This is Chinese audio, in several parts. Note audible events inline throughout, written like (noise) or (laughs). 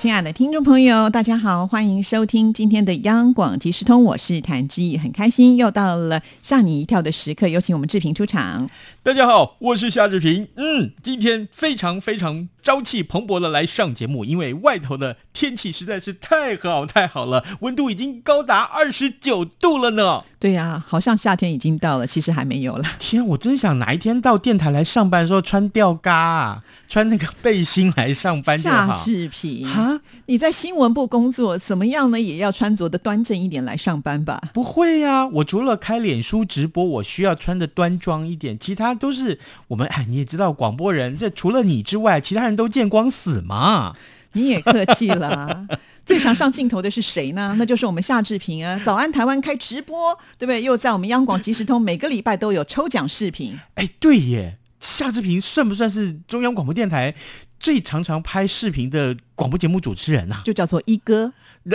亲爱的听众朋友，大家好，欢迎收听今天的央广即时通，我是谭志毅，很开心又到了吓你一跳的时刻，有请我们志平出场。大家好，我是夏志平。嗯，今天非常非常朝气蓬勃的来上节目，因为外头的天气实在是太好太好了，温度已经高达二十九度了呢。对呀，好像夏天已经到了，其实还没有了。天，我真想哪一天到电台来上班的时候穿吊嘎啊，穿那个背心来上班就好。夏志平啊，你在新闻部工作，怎么样呢？也要穿着的端正一点来上班吧？不会呀，我除了开脸书直播，我需要穿的端庄一点，其他都是我们哎，你也知道，广播人这除了你之外，其他人都见光死嘛。你也客气了。(laughs) 最常上镜头的是谁呢？那就是我们夏志平啊！早安台湾开直播，对不对？又在我们央广即时通，每个礼拜都有抽奖视频。哎，对耶，夏志平算不算是中央广播电台最常常拍视频的广播节目主持人啊？就叫做一哥。(laughs)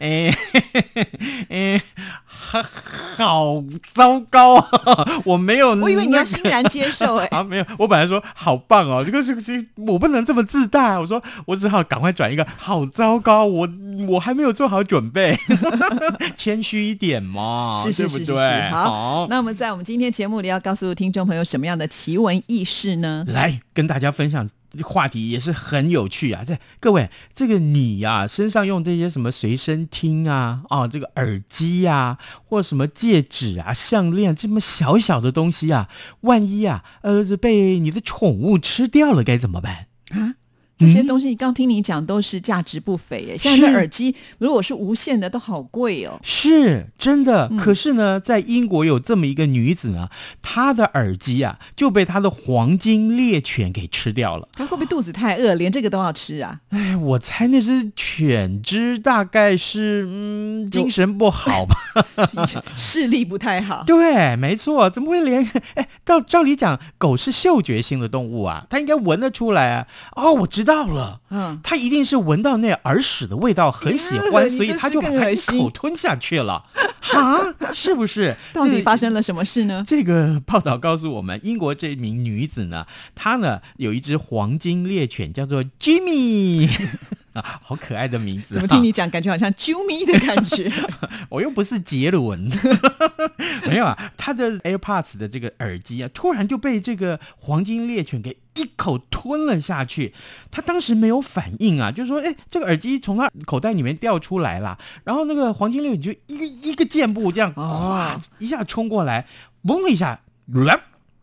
哎哎，好好糟糕啊！(laughs) 我没有，我以为你要欣然接受哎。(laughs) 啊，没有，我本来说好棒哦，这个是是，我不能这么自大。我说我只好赶快转一个，好糟糕，我我还没有做好准备，谦虚一点嘛，是是是是。好，那我们在我们今天节目里要告诉听众朋友什么样的奇闻异事呢？来跟大家分享。话题也是很有趣啊！这各位，这个你呀，身上用这些什么随身听啊，啊，这个耳机呀，或什么戒指啊、项链这么小小的东西啊，万一啊，呃，被你的宠物吃掉了，该怎么办？这些东西，刚听你讲都是价值不菲耶。现在的耳机如果是无线的，都好贵哦。是真的，可是呢，在英国有这么一个女子呢，她的耳机啊就被她的黄金猎犬给吃掉了。她会不会肚子太饿，连这个都要吃啊？哎，我猜那只犬只大概是嗯精神不好吧，(laughs) 视力不太好。对，没错，怎么会连？哎，照照理讲，狗是嗅觉性的动物啊，它应该闻得出来啊。哦，我知。到了，嗯，他一定是闻到那耳屎的味道，很喜欢，所以他就把它一口吞下去了，(laughs) 啊，是不是？(laughs) 到底发生了什么事呢？这个报道告诉我们，英国这名女子呢，她呢有一只黄金猎犬，叫做 Jimmy。(laughs) 啊好可爱的名字，怎么听你讲，感觉好像啾咪的感觉？我又不是杰伦，没有啊。他的 AirPods 的这个耳机啊，突然就被这个黄金猎犬给一口吞了下去。他当时没有反应啊，就说：“哎，这个耳机从他口袋里面掉出来了。”然后那个黄金猎犬就一个一个箭步这样，哇，一下冲过来，嗡一下，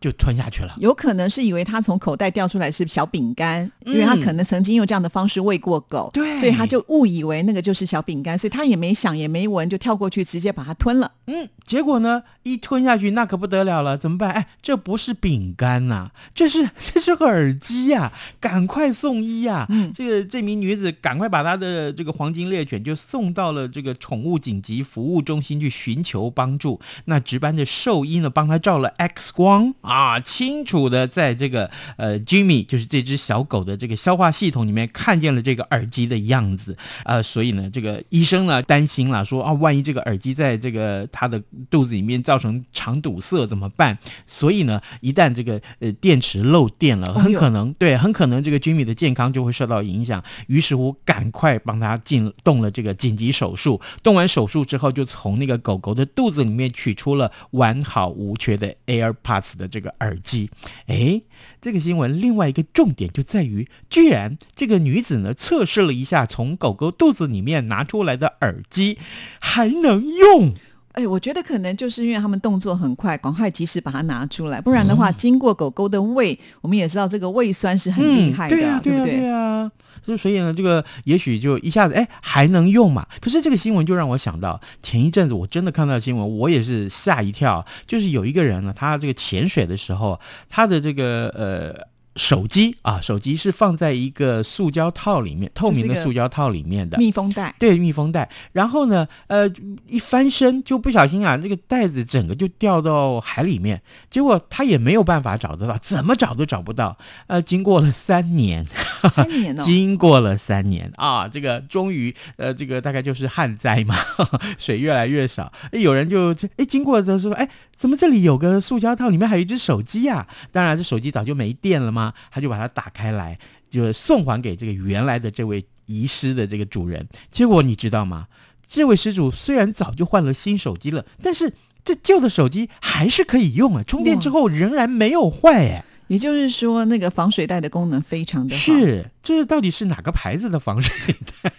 就吞下去了，有可能是以为他从口袋掉出来是小饼干，因为他可能曾经用这样的方式喂过狗，对，所以他就误以为那个就是小饼干，所以他也没想也没闻，就跳过去直接把它吞了。嗯，结果呢，一吞下去那可不得了了，怎么办？哎，这不是饼干呐，这是 (laughs) 这是个耳机呀，赶快送医呀！嗯，这个这名女子赶快把她的这个黄金猎犬就送到了这个宠物紧急服务中心去寻求帮助。那值班的兽医呢，帮她照了 X 光啊。啊，清楚的在这个呃，Jimmy 就是这只小狗的这个消化系统里面看见了这个耳机的样子，呃，所以呢，这个医生呢担心了，说啊，万一这个耳机在这个它的肚子里面造成肠堵塞怎么办？所以呢，一旦这个呃电池漏电了，很可能对，很可能这个 Jimmy 的健康就会受到影响。于是乎，赶快帮他进动了这个紧急手术。动完手术之后，就从那个狗狗的肚子里面取出了完好无缺的 AirPods 的这个。耳机，哎，这个新闻另外一个重点就在于，居然这个女子呢测试了一下从狗狗肚子里面拿出来的耳机还能用。哎，我觉得可能就是因为他们动作很快，赶快及时把它拿出来，不然的话，经过狗狗的胃，我们也知道这个胃酸是很厉害的，对不对？对啊，所以所以呢，这个也许就一下子哎还能用嘛。可是这个新闻就让我想到，前一阵子我真的看到新闻，我也是吓一跳，就是有一个人呢，他这个潜水的时候，他的这个呃。手机啊，手机是放在一个塑胶套里面，透明的塑胶套里面的。密封袋，对，密封袋。然后呢，呃，一翻身就不小心啊，那个袋子整个就掉到海里面，结果他也没有办法找得到，怎么找都找不到。呃，经过了三年，三年哦，(laughs) 经过了三年啊，这个终于，呃，这个大概就是旱灾嘛，(laughs) 水越来越少。哎有人就哎经过的时候说，哎，怎么这里有个塑胶套，里面还有一只手机呀、当然，这手机早就没电了嘛，他就把它打开来，就送还给这个原来的这位遗失的这个主人。结果你知道吗？这位失主虽然早就换了新手机了，但是这旧的手机还是可以用啊，充电之后仍然没有坏哎。也就是说，那个防水袋的功能非常的好。是，这到底是哪个牌子的防水袋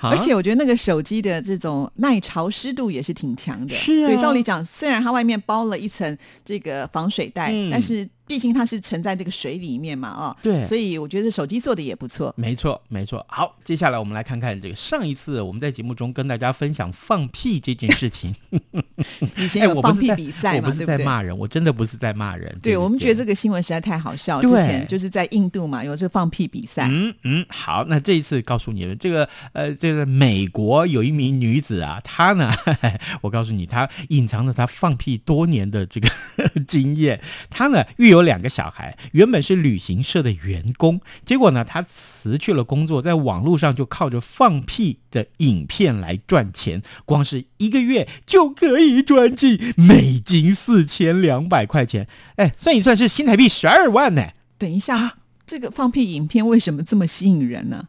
而且我觉得那个手机的这种耐潮湿度也是挺强的。是啊。对，照理讲，虽然它外面包了一层这个防水袋，嗯。但是毕竟它是沉在这个水里面嘛，哦，对所以我觉得手机做的也不错。没错，没错。好，接下来我们来看看这个上一次我们在节目中跟大家分享放屁这件事情。(laughs) 以前哎，有放屁比赛嘛，我不是？在骂人，我真的不是在骂人。对，我们觉得这个新闻实在太好笑。之前就是在印度嘛，有这个放屁比赛，嗯嗯，好，那这一次告诉你们，这个呃，这个美国有一名女子啊，她呢，(laughs) 我告诉你，她隐藏着她放屁多年的这个 (laughs) 经验。她呢育有有两个小孩，原本是旅行社的员工，结果呢，他辞去了工作，在网络上就靠着放屁的影片来赚钱，光是一个月就可以赚进美金四千两百块钱，哎，算一算是新台币十二万呢。等一下，这个放屁影片为什么这么吸引人呢？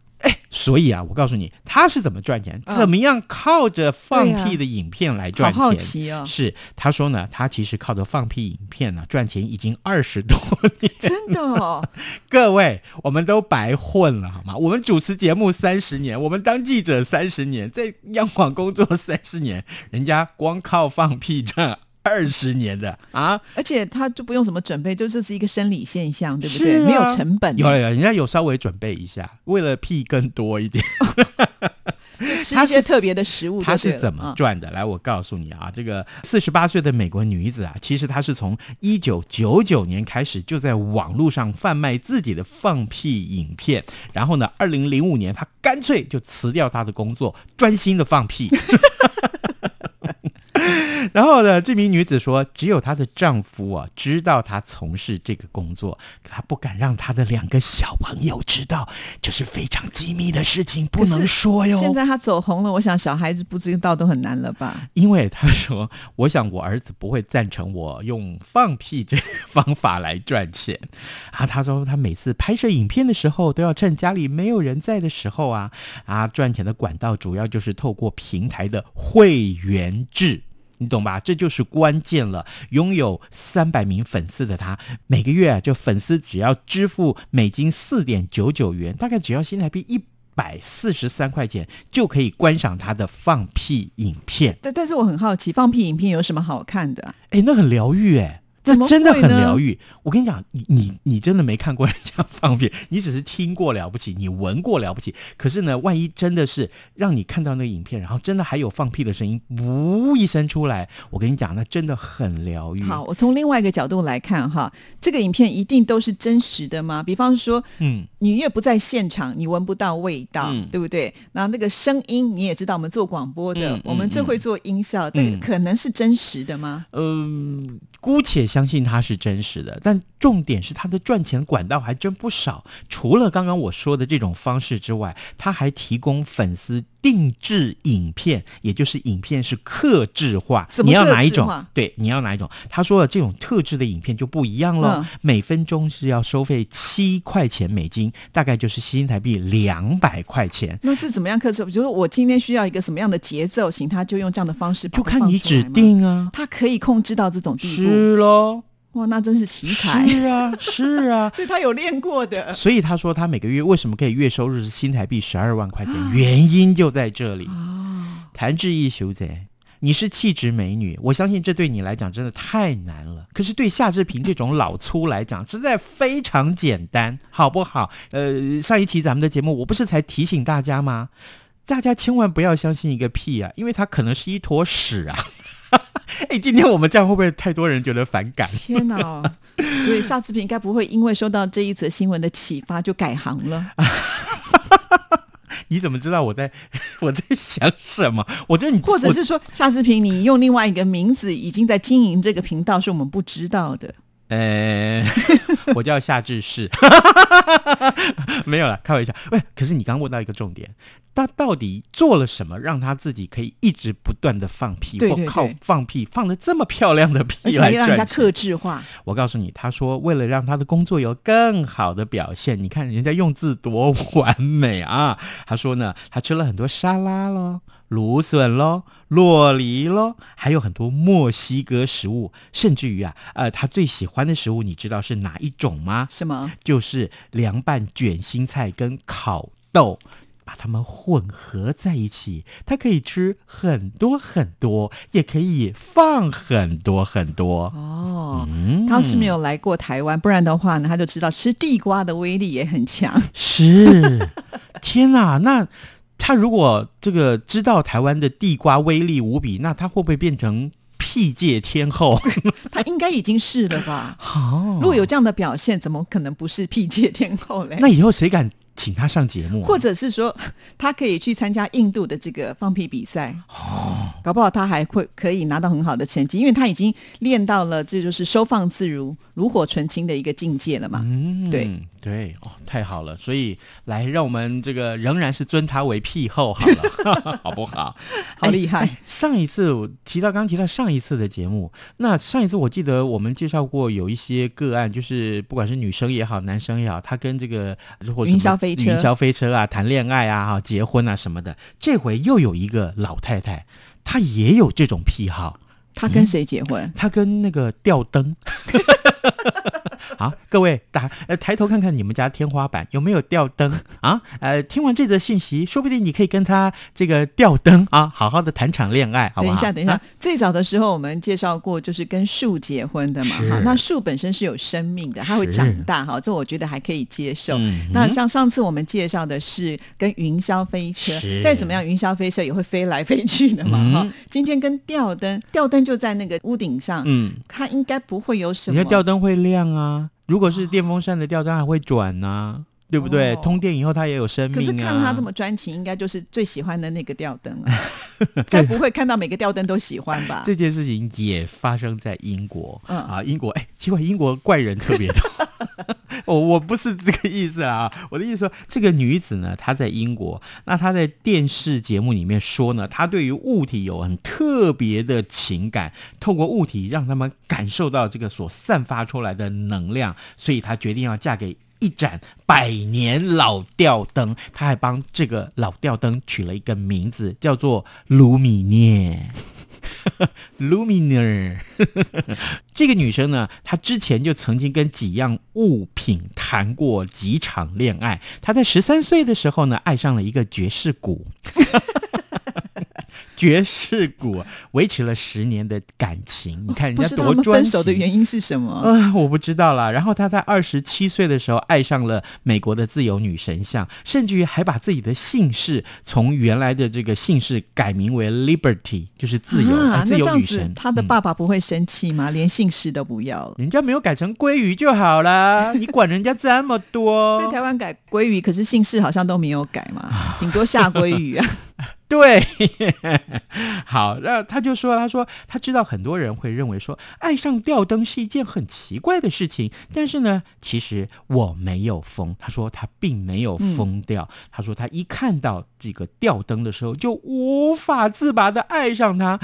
所以啊，我告诉你，他是怎么赚钱，嗯怎么样靠着放屁的影片来赚钱。好奇哦，是，他说呢，他其实靠着放屁影片呢、赚钱已经二十多年。真的哦，(laughs) 各位，我们都白混了好吗？我们主持节目三十年，我们当记者三十年，在央广工作三十年，人家光靠放屁赚二十年的啊！而且他就不用什么准备，就这是一个生理现象，对不对？啊没有成本，有有，人家有稍微准备一下，为了屁更多一点。(laughs) 吃他是一些特别的食物他是怎么啊赚的？来，我告诉你啊，这个四十八岁的美国女子啊，其实她是从一九九九年开始就在网络上贩卖自己的放屁影片，然后呢，二零零五年她干脆就辞掉她的工作，专心的放屁。然后呢，这名女子说，只有她的丈夫啊知道她从事这个工作，可她不敢让她的两个小朋友知道，这是非常机密的事情，不能说哟。现在她走红了，我想小孩子不知道都很难了吧？因为她说，我想我儿子不会赞成我用放屁这个方法来赚钱啊。她说她每次拍摄影片的时候，都要趁家里没有人在的时候啊啊，赚钱的管道主要就是透过平台的会员制。你懂吧？这就是关键了。拥有三百名粉丝的他，每个月啊，就粉丝只要支付美金四点九九元，大概只要新台币一百四十三块钱，就可以观赏他的放屁影片。但但是我很好奇，放屁影片有什么好看的啊？哎，那很疗愈哎，怎么那真的很疗愈。我跟你讲，你你你真的没看过人家 (laughs) 放屁，你只是听过了不起，你闻过了不起。可是呢，万一真的是让你看到那个影片，然后真的还有放屁的声音，呜一声出来，我跟你讲，那真的很疗愈。好，，我从另外一个角度来看哈，这个影片一定都是真实的吗？比方说，嗯，你越不在现场，你闻不到味道，嗯对不对？然后那个声音，你也知道，我们做广播的，嗯我们最嗯会做音效，这个嗯可能是真实的吗？嗯，姑且相信它是真实的，但重点是它的赚钱管道还真不少。除了刚刚我说的这种方式之外，它还提供粉丝定制影片，也就是影片是克制化。你要哪一种？对，你要哪一种？他说的这种特制的影片就不一样喽，嗯每分钟是要收费七块钱美金，大概就是新台币两百块钱。那是怎么样克制？比如说我今天需要一个什么样的节奏型，他就用这样的方式就看你指定啊，他可以控制到这种地步。是喽，哇，那真是奇才。是啊，是啊，(laughs) 所以他有练过的。所以他说他每个月为什么可以月收入是新台币十二万块钱，原因就在这里。哦，谭志毅小姐，你是气质美女，我相信这对你来讲真的太难了。可是对夏志平这种老粗来讲，实在非常简单，好不好？呃，上一期咱们的节目，我不是才提醒大家吗？大家千万不要相信一个屁啊，因为它可能是一坨屎啊。(laughs) 哎，今天我们这样会不会太多人觉得反感？天哪！所以夏志平应该不会因为受到这一则新闻的启发就改行了。(laughs) 你怎么知道我在我在想什么？我觉得你，或者是说夏志平，你用另外一个名字已经在经营这个频道，是我们不知道的。呃，(laughs) 我叫夏志士，(laughs) 没有了，开玩笑。喂，可是你刚刚问到一个重点，他到底做了什么，让他自己可以一直不断的放屁，或靠放屁放的这么漂亮的屁来让人家克制化？我告诉你，他说为了让他的工作有更好的表现，你看人家用字多完美啊！他说呢，他吃了很多沙拉喽。芦笋喽，洛梨喽，还有很多墨西哥食物，甚至于啊，呃，他最喜欢的食物，你知道是哪一种吗？什么？就是凉拌卷心菜跟烤豆，把它们混合在一起，它可以吃很多很多，也可以放很多很多。哦，他是没有来过台湾，不然的话呢，他就知道吃地瓜的威力也很强。是，(laughs) 天哪，那。他如果这个知道台湾的地瓜威力无比，那他会不会变成屁界天后？(laughs) 他应该已经是了吧？如果有这样的表现，怎么可能不是屁界天后嘞？那以后谁敢？请他上节目，或者是说他可以去参加印度的这个放屁比赛哦，搞不好他还会可以拿到很好的成绩，因为他已经练到了这就是收放自如、炉火纯青的一个境界了嘛。嗯，对对哦，太好了，所以来让我们这个仍然是尊他为屁后好了，(laughs) 好不好？好厉害！上一次我提到刚提到上一次的节目，那上一次我记得我们介绍过有一些个案，就是不管是女生也好，男生也好，他跟这个或者云霄飞车。云霄飞车啊，谈恋爱啊，哈，结婚啊什么的。这回又有一个老太太，她也有这种癖好。她跟谁结婚？她跟那个吊灯。(laughs) 好，各位打呃抬头看看你们家天花板有没有吊灯啊？呃，听完这则信息，说不定你可以跟他这个吊灯啊，好好的谈场恋爱。等一下，等一下，最早的时候我们介绍过，就是跟树结婚的嘛。哈，那树本身是有生命的，它会长大。哈，这我觉得还可以接受。那像上次我们介绍的是跟云霄飞车，再怎么样，云霄飞车也会飞来飞去的嘛。哈，今天跟吊灯，吊灯就在那个屋顶上，嗯，它应该不会有什么。你的吊灯会亮啊。如果是电风扇的吊灯还会转呢，对不对？通电以后它也有生命啊。可是看他这么专情，应该就是最喜欢的那个吊灯啊。(laughs) 该不会看到每个吊灯都喜欢吧？这件事情也发生在英国。嗯啊，英国哎，奇怪，英国怪人特别多。(laughs) (laughs) 我我不是这个意思啊，我的意思说，这个女子呢，她在英国，那她在电视节目里面说呢，她对于物体有很特别的情感，透过物体让他们感受到这个所散发出来的能量，所以她决定要嫁给一盏百年老吊灯，她还帮这个老吊灯取了一个名字，叫做卢米涅。(laughs) Luminar，(laughs) 这个女生呢，她之前就曾经跟几样物品谈过几场恋爱。她在十三岁的时候呢，爱上了一个爵士鼓。爵士鼓维持了十年的感情，你看人家多专。分手的原因是什么？啊，我不知道啦。然后他在二十七岁的时候爱上了美国的自由女神像，甚至于还把自己的姓氏从原来的这个姓氏改名为 Liberty，就是自由自由女神。他的爸爸不会生气吗？连姓氏都不要了，人家没有改成鲑鱼就好了，(laughs) 你管人家这么多？在台湾改鲑鱼，可是姓氏好像都没有改嘛，顶多下鲑鱼啊。(laughs) 对，(laughs) 好，那他就说，他说他知道很多人会认为说爱上吊灯是一件很奇怪的事情，但是呢，其实我没有疯。他说他并没有疯掉，他说他一看到这个吊灯的时候就无法自拔的爱上它。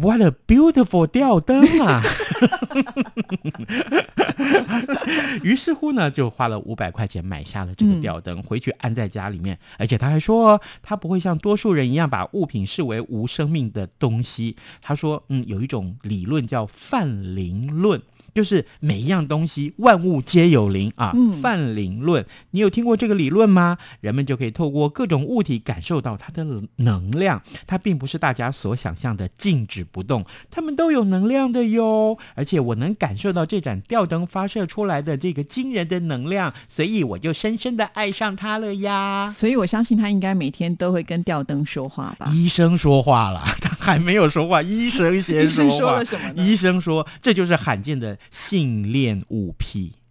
What a beautiful 吊灯啊！(laughs) 于是乎呢，就花了五百块钱买下了这个吊灯，回去安在家里面。而且他还说，他不会像多数人一样把物品视为无生命的东西。他说，嗯，有一种理论叫泛灵论。就是每一样东西，万物皆有灵啊，泛灵论，你有听过这个理论吗？人们就可以透过各种物体感受到它的能量，它并不是大家所想象的静止不动，它们都有能量的哟。而且我能感受到这盏吊灯发射出来的这个惊人的能量，所以我就深深的爱上它了呀。所以我相信他应该每天都会跟吊灯说话吧。医生说话了，他还没有说话，医生先说话。(laughs) 说了什么？医生说，这就是罕见的性恋物癖。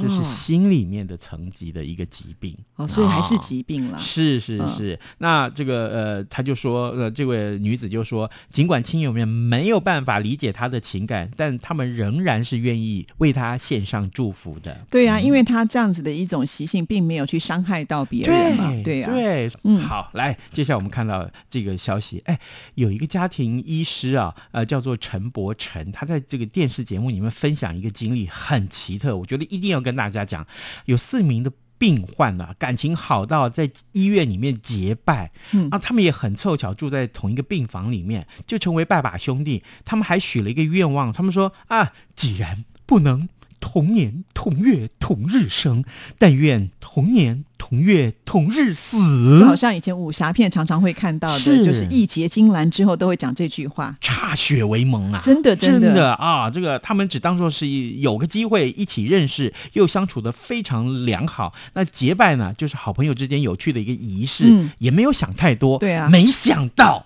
这是心里面的层级的一个疾病哦，所以还是疾病了。是是是，那这个呃，他就说呃，这位女子就说，尽管亲友们没有办法理解她的情感，但他们仍然是愿意为她献上祝福的。对呀，因为他这样子的一种习性，并没有去伤害到别人嘛。对呀，对，嗯，好，来，接下来我们看到这个消息，哎，有一个家庭医师啊，呃，叫做陈伯成，他在这个电视节目里面分享一个经历，很奇特，我觉得一定要。跟大家讲，有四名的病患呢，感情好到在医院里面结拜，嗯啊，他们也很凑巧住在同一个病房里面，就成为拜把兄弟。他们还许了一个愿望，他们说啊，既然不能。同年同月同日生，但愿同年同月同日死。好像以前武侠片常常会看到的，就是义结金兰之后都会讲这句话，歃血为盟啊！真的，真的啊！这个他们只当做是有个机会一起认识，又相处的非常良好。那结拜呢，就是好朋友之间有趣的一个仪式，也没有想太多。对啊，没想到。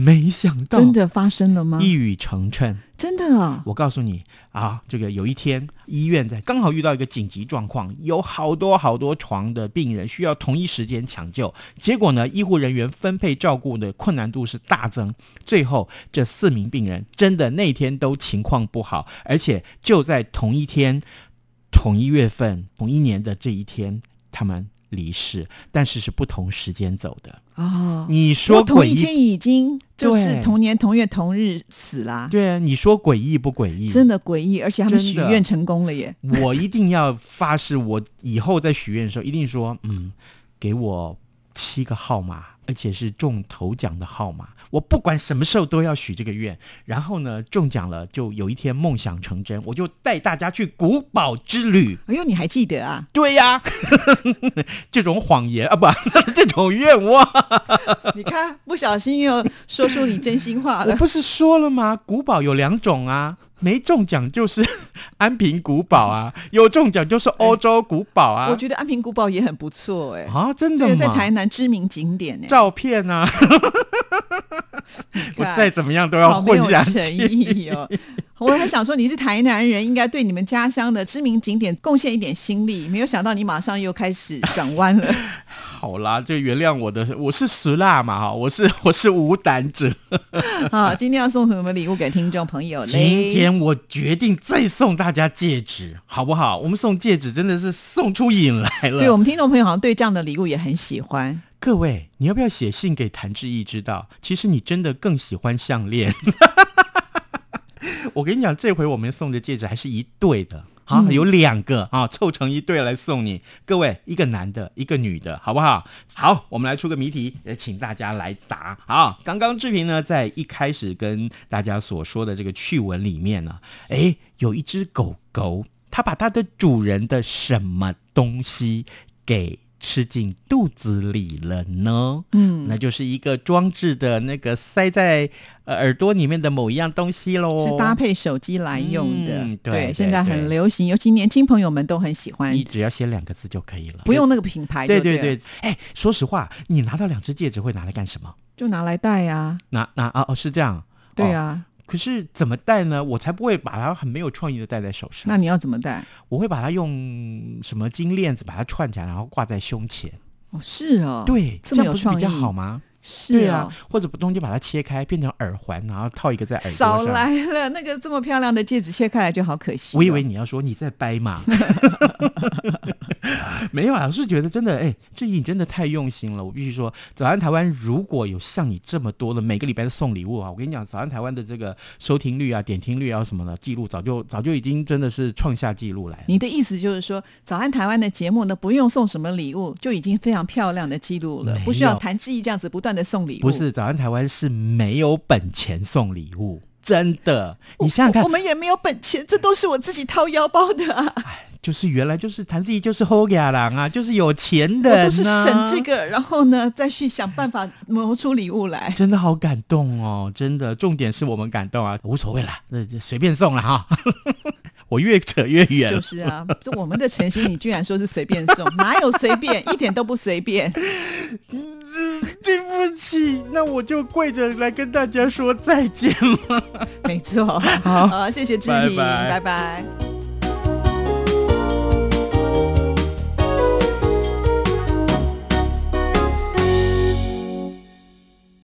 没想到真的发生了吗？一语成谶，真的啊！我告诉你啊，这个有一天医院在刚好遇到一个紧急状况，有好多好多床的病人需要同一时间抢救，结果呢，医护人员分配照顾的困难度是大增，最后这四名病人真的那天都情况不好，而且就在同一天、同一月份、同一年的这一天，他们。离世，但是是不同时间走的哦。你说同一天已经就是同年同月同日死啦。对啊，你说诡异不诡异？真的诡异，而且他们许愿成功了耶！我一定要发誓，我以后在许愿的时候一定说，嗯，给我七个号码。而且是中头奖的号码，我不管什么时候都要许这个愿。然后呢，中奖了就有一天梦想成真，我就带大家去古堡之旅。哎呦，你还记得啊？对呀，(laughs) 这种谎言啊，不，(laughs) 这种愿望，你看不小心又说出你真心话了。我不是说了吗？古堡有两种啊。没中奖就是 (laughs) 安平古堡啊，有中奖就是欧洲古堡啊。我觉得安平古堡也很不错哎。啊，真的吗？在台南知名景点呢。照片啊，(laughs) 我再怎么样都要混下去。(laughs) 我还想说你是台南人，应该对你们家乡的知名景点贡献一点心力，没有想到你马上又开始转弯了。(laughs) 好啦，就原谅我的，我是石辣嘛哈，我是我是无胆者。好，今天要送什么礼物给听众朋友呢？今天我决定再送大家戒指，好不好？我们送戒指真的是送出瘾来了。对我们听众朋友好像对这样的礼物也很喜欢。各位，你要不要写信给谭志毅知道？其实你真的更喜欢项链。(laughs) 我跟你讲，这回我们送的戒指还是一对的啊，有两个啊，凑成一对来送你。各位，一个男的，一个女的，好不好？好，我们来出个谜题，也请大家来答。好，刚刚志平呢，在一开始跟大家所说的这个趣闻里面呢，哎，有一只狗狗，它把它的主人的什么东西给？吃进肚子里了呢，嗯，那就是一个装置的那个塞在呃耳朵里面的某一样东西喽，是搭配手机来用的，对，现在很流行，尤其年轻朋友们都很喜欢。你只要写两个字就可以了，不用那个品牌。对对对，哎，说实话，你拿到两只戒指会拿来干什么？就拿来戴呀。拿拿啊哦，是这样，对啊。可是怎么戴呢？我才不会把它很没有创意的戴在手上。那你要怎么戴？我会把它用什么金链子把它串起来，然后挂在胸前。哦，是哦，对，这么有创意比较好吗？是啊，或者中间把它切开变成耳环，然后套一个在耳朵上。少来了，那个这么漂亮的戒指切开来就好可惜。我以为你要说你在掰嘛。没有啊，我是觉得真的，哎，这你真的太用心了。我必须说，早安台湾如果有像你这么多的每个礼拜的送礼物啊，我跟你讲，早安台湾的这个收听率啊、点听率啊什么的记录，早就早就已经真的是创下记录来了。你的意思就是说，早安台湾的节目呢，不用送什么礼物，就已经非常漂亮的记录了，不需要谈志毅这样子不断的送礼物。不是，早安台湾是没有本钱送礼物。真的。你想想看，我们也没有本钱，这都是我自己掏腰包的。哎，就是原来就是谭志怡就是后家郎啊，就是有钱的，都是省这个，然后呢再去想办法谋出礼物来。真的好感动哦，真的，重点是我们感动啊，无所谓啦，那随便送了哈。我越扯越远。就是啊，这我们的诚心，你居然说是随便送，哪有随便，一点都不随便。(laughs) 对不起，那我就跪着来跟大家说再见了。(laughs) 没错，好，谢谢志平，拜拜。